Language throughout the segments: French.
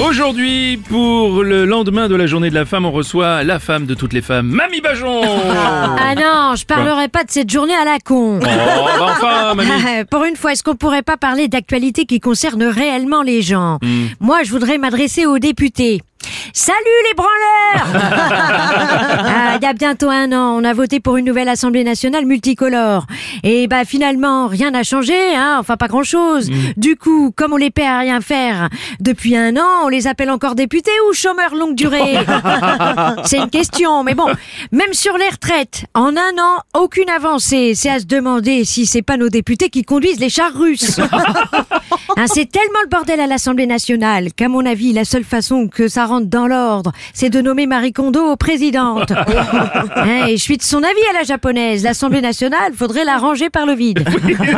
Aujourd'hui, pour le lendemain de la journée de la femme, on reçoit la femme de toutes les femmes, Mamie Bajon Ah non, je parlerai pas de cette journée à la con. Oh, bah enfin, Mamie Pour une fois, est-ce qu'on pourrait pas parler d'actualité qui concerne réellement les gens? Hmm. Moi, je voudrais m'adresser aux députés. Salut les branleurs Ah, Il y a bientôt un an, on a voté pour une nouvelle Assemblée nationale multicolore. Et bah finalement, rien n'a changé, hein, enfin pas grand-chose. Du coup, comme on les paie à rien faire depuis un an, on les appelle encore députés ou chômeurs longue durée C'est une question, mais bon, même sur les retraites, en un an, aucune avancée. C'est à se demander si c'est pas nos députés qui conduisent les chars russes. Hein, c'est tellement le bordel à l'Assemblée nationale qu'à mon avis, la seule façon que ça rentre dans l'ordre, c'est de nommer Marie Kondo présidente. Hein, et je suis de son avis à la japonaise. L'Assemblée nationale, faudrait la ranger par le vide.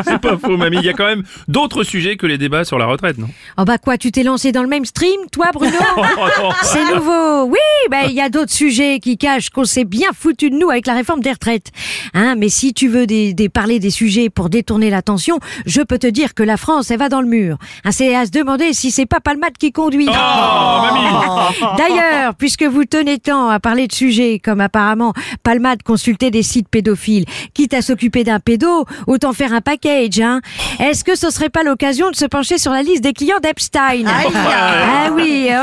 C'est pas faux, Mamie. Il y a quand même d'autres sujets que les débats sur la retraite, non? Oh bah quoi, tu t'es lancé dans le même stream, toi Bruno? C'est nouveau. Oui, ben il y a d'autres sujets qui cachent qu'on s'est bien foutu de nous avec la réforme des retraites. Hein, mais si tu veux des, des- parler des sujets pour détourner l'attention, je peux te dire que la France, elle va dans le mur. Hein, c'est à se demander si c'est pas Palmade qui conduit. Oh, Mamie. D'ailleurs, puisque vous tenez tant à parler de sujets comme apparemment Palmade consultait des sites pédophiles, quitte à s'occuper d'un pédo, autant faire un package, hein. Est-ce que ce serait pas l'occasion de se pencher sur la liste des clients d'Epstein? Ah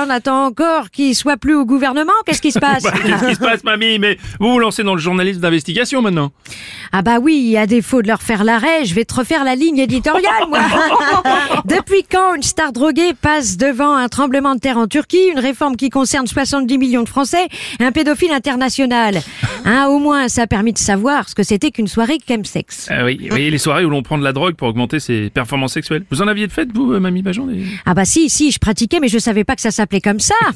on attend encore qu'il soit plus au gouvernement. Qu'est-ce qui se passe Bah, Qu'est-ce qui se passe, Mamie Mais vous vous lancez dans le journalisme d'investigation maintenant Ah bah oui, à défaut de leur faire l'arrêt, je vais te refaire la ligne éditoriale, moi. Depuis quand une star droguée passe devant un tremblement de terre en Turquie, une réforme qui concerne 70 millions de Français, un pédophile international? Hein, Au moins, ça a permis de savoir ce que c'était qu'une soirée chemsex. Ah oui, oui, les soirées où l'on prend de la drogue pour augmenter ses performances sexuelles. Vous en aviez de fait, vous, euh, Mamie Bajon des- Ah bah si, si, je pratiquais, mais je savais pas que ça s'appelait comme ça.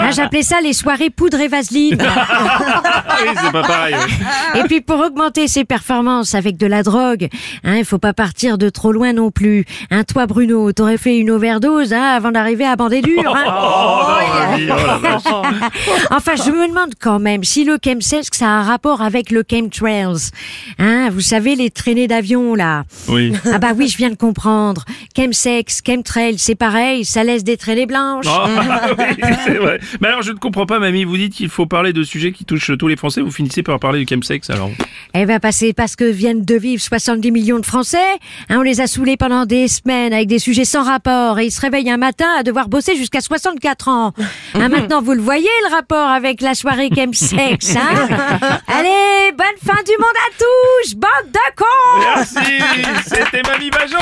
Hein, J'appelais ça les soirées poudre et vaseline. Ah oui, c'est pas pareil. ouais. Et puis pour augmenter ses performances avec de la drogue, hein, il faut pas partir de trop loin non plus. Hein, toi Bruno, t'aurais fait une overdose hein, avant d'arriver à bander dur. Hein. Oh, non, Mamie, oh la vache. Enfin, je me demande quand même si le chemsex ça a un rapport avec le chemtrails. Hein, vous savez les traînées d'avion là. Oui. Ah bah oui, je viens de comprendre. Chemsex, chemtrail, c'est pareil, ça laisse des traînées blanches. Oh, oui, c'est vrai. Mais alors, je ne comprends pas, Mamie. Vous dites qu'il faut parler de sujets qui touchent tous les Français. Vous finissez par parler du chemsex, alors. Eh ben, bah, c'est parce que viennent de vivre 70 millions de Français. Hein, on les a saoulés pendant des semaines avec des sujets sans rapport et ils se réveillent un matin à devoir bosser jusqu'à 64 ans. Hein, maintenant, vous le voyez, le rapport avec la soirée chemsex, Allez, bonne fin du monde à tous, bande de cons. Merci C'était Mamie Bajon